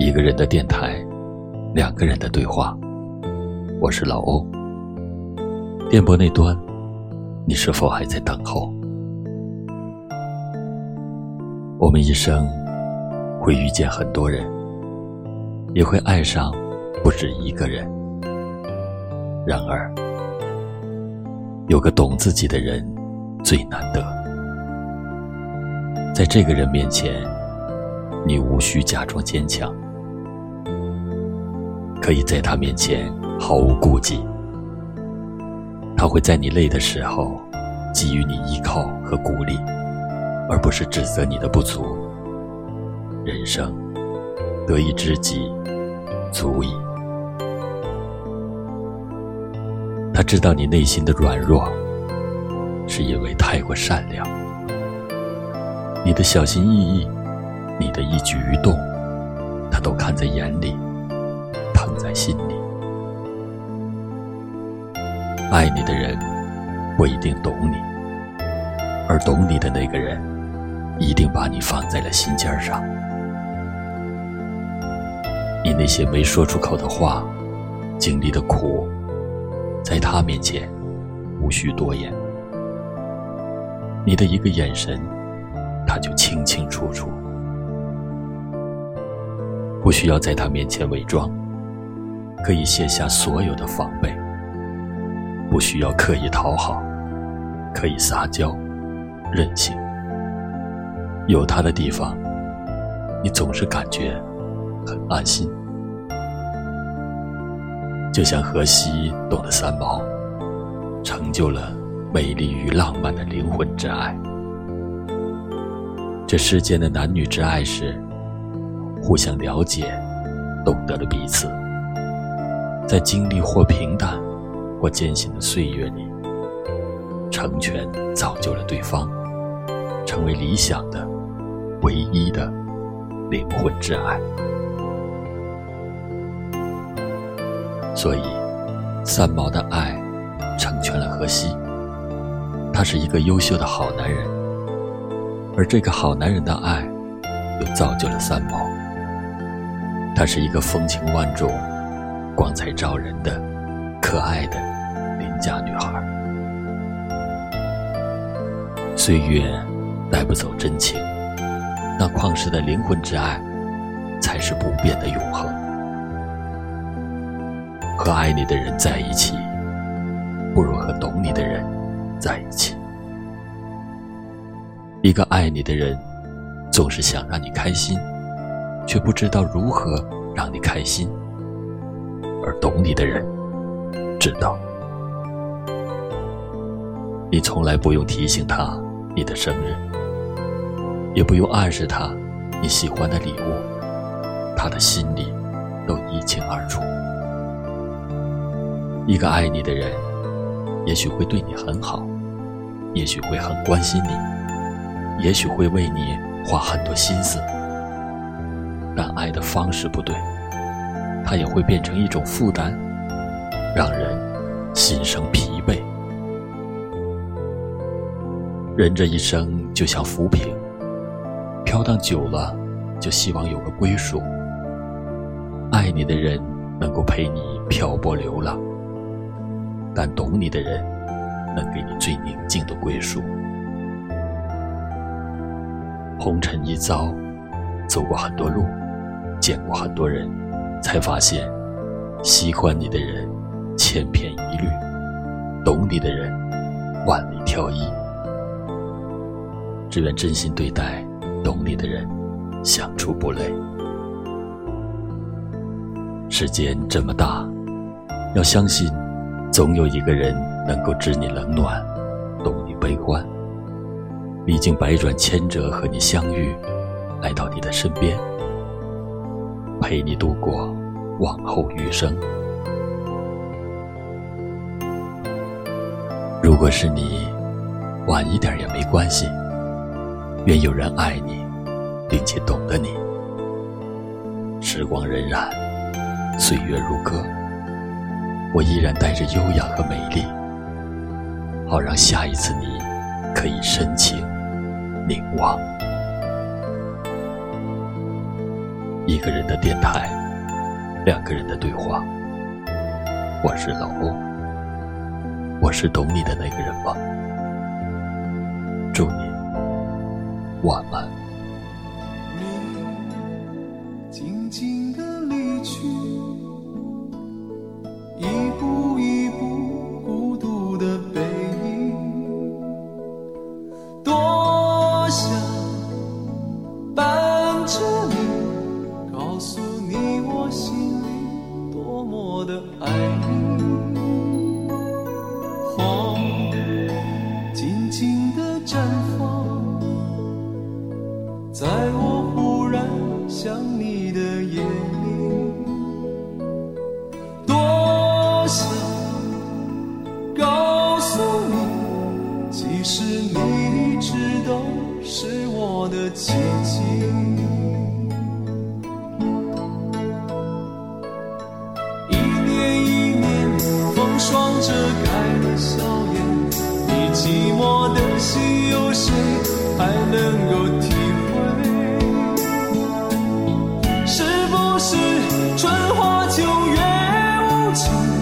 一个人的电台，两个人的对话。我是老欧。电波那端，你是否还在等候？我们一生会遇见很多人，也会爱上不止一个人。然而，有个懂自己的人最难得。在这个人面前，你无需假装坚强。可以在他面前毫无顾忌，他会在你累的时候给予你依靠和鼓励，而不是指责你的不足。人生得一知己足矣。他知道你内心的软弱，是因为太过善良。你的小心翼翼，你的一举一动，他都看在眼里。捧在心里，爱你的人不一定懂你，而懂你的那个人，一定把你放在了心尖上。你那些没说出口的话，经历的苦，在他面前无需多言。你的一个眼神，他就清清楚楚，不需要在他面前伪装。可以卸下所有的防备，不需要刻意讨好，可以撒娇、任性。有他的地方，你总是感觉很安心。就像荷西懂得三毛，成就了美丽与浪漫的灵魂之爱。这世间的男女之爱是互相了解，懂得了彼此。在经历或平淡或艰辛的岁月里，成全造就了对方，成为理想的唯一的灵魂挚爱。所以，三毛的爱成全了荷西。他是一个优秀的好男人，而这个好男人的爱又造就了三毛。他是一个风情万种。光彩照人的、可爱的邻家女孩。岁月带不走真情，那旷世的灵魂之爱，才是不变的永恒。和爱你的人在一起，不如和懂你的人在一起。一个爱你的人，总是想让你开心，却不知道如何让你开心。而懂你的人，知道，你从来不用提醒他你的生日，也不用暗示他你喜欢的礼物，他的心里都一清二楚。一个爱你的人，也许会对你很好，也许会很关心你，也许会为你花很多心思，但爱的方式不对。它也会变成一种负担，让人心生疲惫。人这一生就像浮萍，飘荡久了，就希望有个归属。爱你的人能够陪你漂泊流浪，但懂你的人能给你最宁静的归属。红尘一遭，走过很多路，见过很多人。才发现，喜欢你的人千篇一律，懂你的人万里挑一。只愿真心对待懂你的人，相处不累。世间这么大，要相信，总有一个人能够知你冷暖，懂你悲欢，历经百转千折和你相遇，来到你的身边。陪你度过往后余生。如果是你，晚一点也没关系。愿有人爱你，并且懂得你。时光荏苒，岁月如歌，我依然带着优雅和美丽，好让下一次你可以深情凝望。一个人的电台两个人的对话。我是老欧我是懂你的那个人吗？祝你晚安。还能够体会是不是春花秋月无情？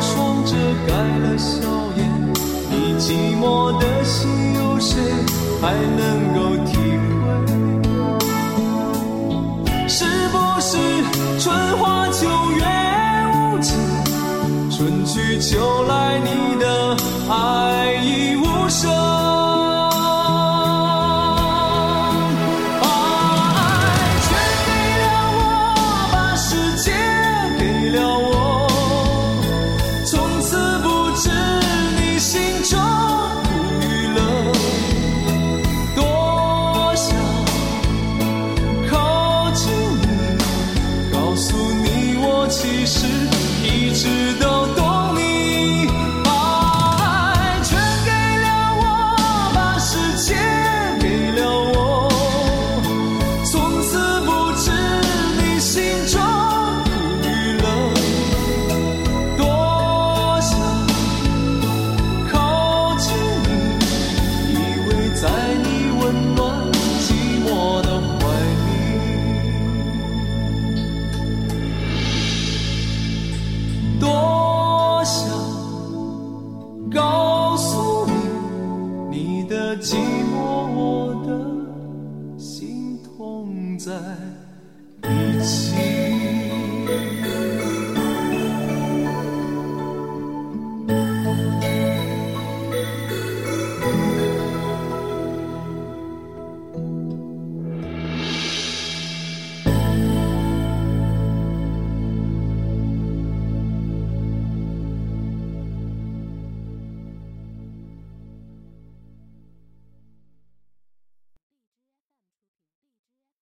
霜遮盖了笑颜你寂寞的心有谁还能够体会？是不是春花秋月无情春去秋来你的爱